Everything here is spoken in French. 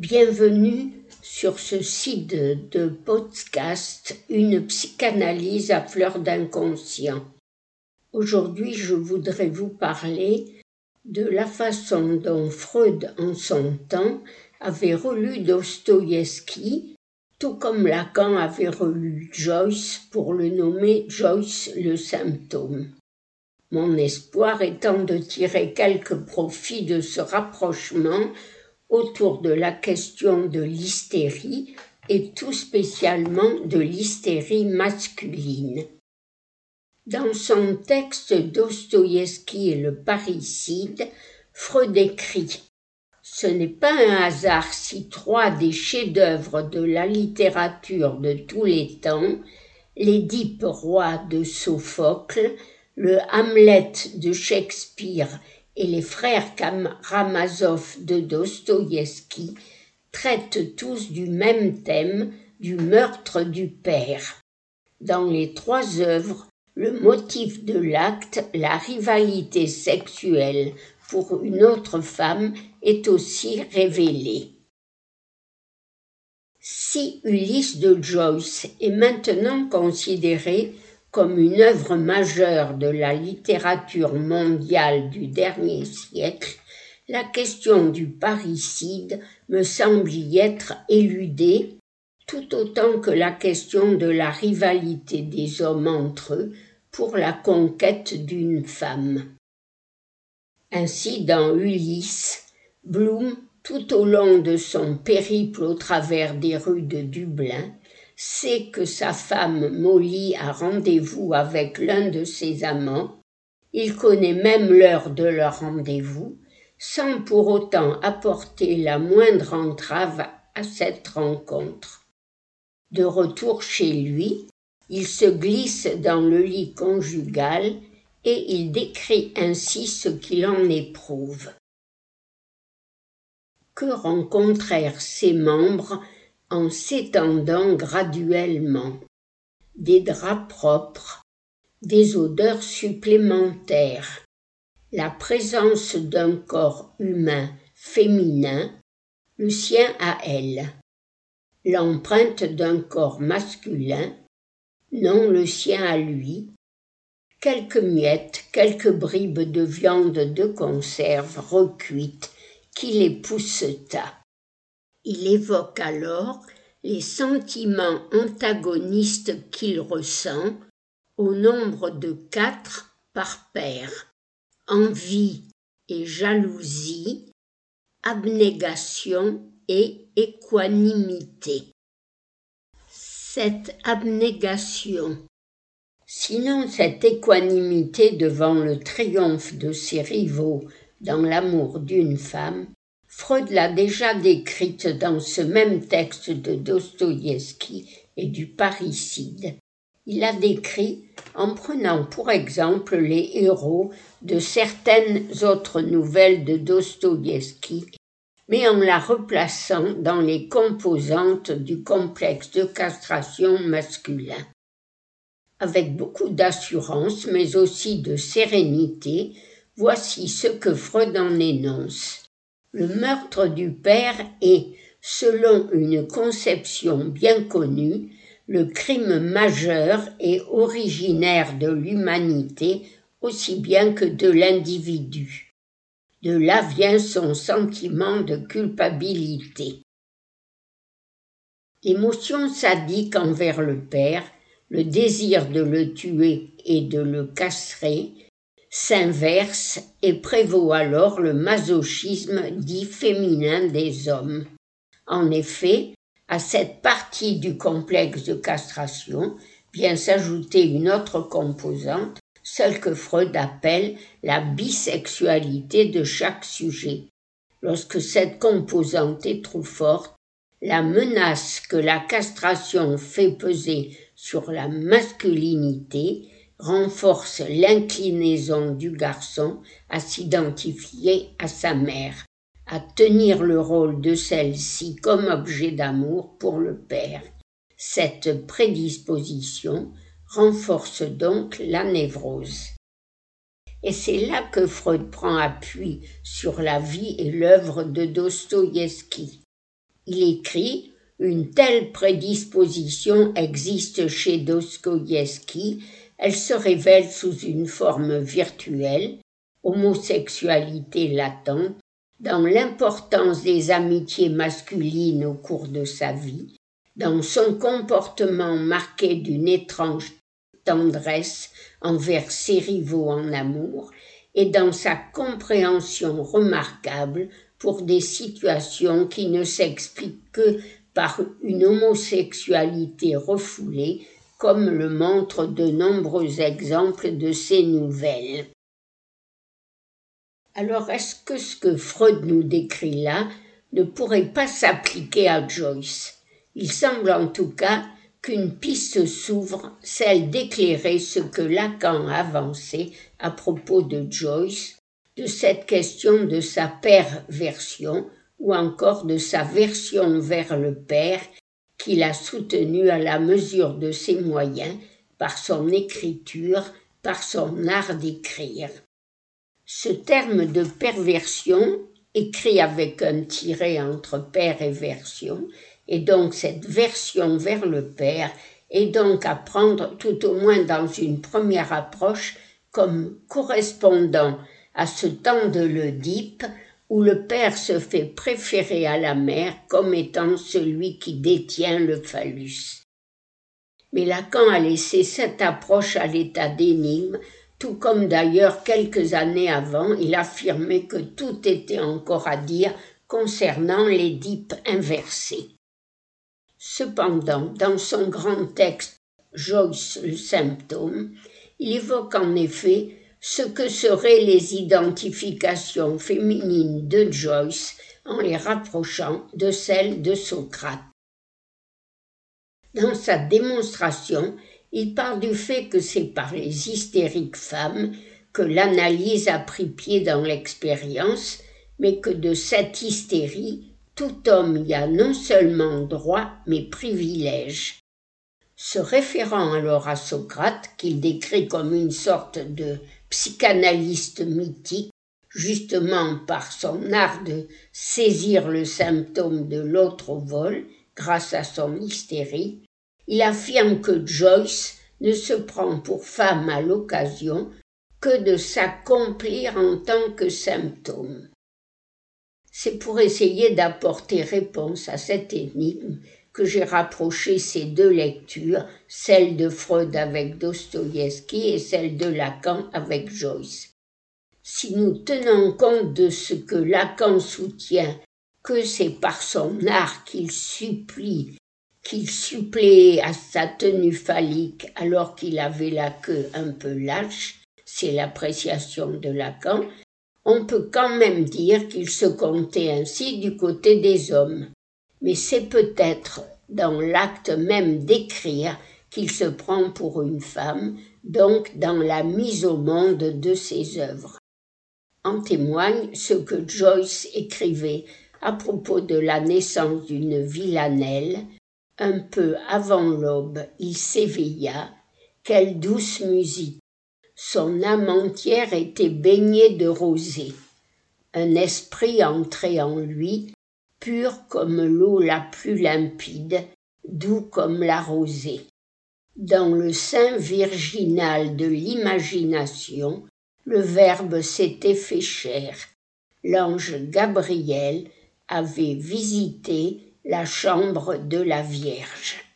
Bienvenue sur ce site de podcast Une psychanalyse à fleur d'inconscient. Aujourd'hui, je voudrais vous parler de la façon dont Freud en son temps avait relu Dostoïevski, tout comme Lacan avait relu Joyce pour le nommer Joyce le symptôme. Mon espoir étant de tirer quelque profit de ce rapprochement autour de la question de l'hystérie et tout spécialement de l'hystérie masculine. Dans son texte Dostoïevski et le parricide, Freud écrit Ce n'est pas un hasard si trois des chefs-d'œuvre de la littérature de tous les temps, l'Édipe roi de Sophocle, le Hamlet de Shakespeare et les frères Karamazov de Dostoïevski traitent tous du même thème, du meurtre du père. Dans les trois œuvres, le motif de l'acte, la rivalité sexuelle pour une autre femme, est aussi révélé. Si Ulysse de Joyce est maintenant considéré comme une œuvre majeure de la littérature mondiale du dernier siècle, la question du parricide me semble y être éludée tout autant que la question de la rivalité des hommes entre eux pour la conquête d'une femme. Ainsi, dans Ulysse, Bloom, tout au long de son périple au travers des rues de Dublin, sait que sa femme Molly a rendez-vous avec l'un de ses amants, il connaît même l'heure de leur rendez-vous, sans pour autant apporter la moindre entrave à cette rencontre. De retour chez lui, il se glisse dans le lit conjugal et il décrit ainsi ce qu'il en éprouve. Que rencontrèrent ses membres en s'étendant graduellement. Des draps propres, des odeurs supplémentaires, la présence d'un corps humain féminin, le sien à elle, l'empreinte d'un corps masculin, non le sien à lui, quelques miettes, quelques bribes de viande de conserve recuite qui les pousseta. Il évoque alors les sentiments antagonistes qu'il ressent au nombre de quatre par paire envie et jalousie, abnégation et équanimité. Cette abnégation, sinon cette équanimité devant le triomphe de ses rivaux dans l'amour d'une femme, Freud l'a déjà décrite dans ce même texte de Dostoïevski et du parricide. Il l'a décrit en prenant pour exemple les héros de certaines autres nouvelles de Dostoïevski, mais en la replaçant dans les composantes du complexe de castration masculin. Avec beaucoup d'assurance, mais aussi de sérénité, voici ce que Freud en énonce. Le meurtre du père est, selon une conception bien connue, le crime majeur et originaire de l'humanité aussi bien que de l'individu. De là vient son sentiment de culpabilité. L'émotion sadique envers le père, le désir de le tuer et de le castrer, s'inverse et prévaut alors le masochisme dit féminin des hommes. En effet, à cette partie du complexe de castration vient s'ajouter une autre composante, celle que Freud appelle la bisexualité de chaque sujet. Lorsque cette composante est trop forte, la menace que la castration fait peser sur la masculinité renforce l'inclinaison du garçon à s'identifier à sa mère, à tenir le rôle de celle-ci comme objet d'amour pour le père. Cette prédisposition renforce donc la névrose. Et c'est là que Freud prend appui sur la vie et l'œuvre de Dostoïevski. Il écrit Une telle prédisposition existe chez Dostoïevski, elle se révèle sous une forme virtuelle, homosexualité latente, dans l'importance des amitiés masculines au cours de sa vie, dans son comportement marqué d'une étrange tendresse envers ses rivaux en amour, et dans sa compréhension remarquable pour des situations qui ne s'expliquent que par une homosexualité refoulée, comme le montrent de nombreux exemples de ces nouvelles. Alors est-ce que ce que Freud nous décrit là ne pourrait pas s'appliquer à Joyce? Il semble en tout cas qu'une piste s'ouvre, celle d'éclairer ce que Lacan a avancé à propos de Joyce, de cette question de sa perversion ou encore de sa version vers le père qu'il a soutenu à la mesure de ses moyens par son écriture, par son art d'écrire. Ce terme de perversion, écrit avec un tiret entre père et version, et donc cette version vers le père, est donc à prendre tout au moins dans une première approche comme correspondant à ce temps de l'Oedipe où le père se fait préférer à la mère comme étant celui qui détient le phallus. Mais Lacan a laissé cette approche à l'état d'énigme tout comme d'ailleurs quelques années avant il affirmait que tout était encore à dire concernant l'Édipe inversé. Cependant, dans son grand texte Joyce le symptôme, il évoque en effet ce que seraient les identifications féminines de Joyce en les rapprochant de celles de Socrate. Dans sa démonstration, il parle du fait que c'est par les hystériques femmes que l'analyse a pris pied dans l'expérience, mais que de cette hystérie, tout homme y a non seulement droit, mais privilège. Se référant alors à Socrate, qu'il décrit comme une sorte de psychanalyste mythique, justement par son art de saisir le symptôme de l'autre au vol, grâce à son hystérie, il affirme que Joyce ne se prend pour femme à l'occasion que de s'accomplir en tant que symptôme. C'est pour essayer d'apporter réponse à cette énigme que j'ai rapproché ces deux lectures, celle de Freud avec Dostoïevski et celle de Lacan avec Joyce. Si nous tenons compte de ce que Lacan soutient, que c'est par son art qu'il supplie qu'il suppléait à sa tenue phallique alors qu'il avait la queue un peu lâche, c'est l'appréciation de Lacan, on peut quand même dire qu'il se comptait ainsi du côté des hommes. Mais c'est peut-être dans l'acte même d'écrire qu'il se prend pour une femme, donc dans la mise au monde de ses œuvres. En témoigne ce que Joyce écrivait à propos de la naissance d'une villanelle un peu avant l'aube, il s'éveilla. Quelle douce musique. Son âme entière était baignée de rosée. Un esprit entrait en lui, pur comme l'eau la plus limpide, doux comme la rosée. Dans le sein virginal de l'imagination, le Verbe s'était fait chair. L'ange Gabriel avait visité la chambre de la Vierge.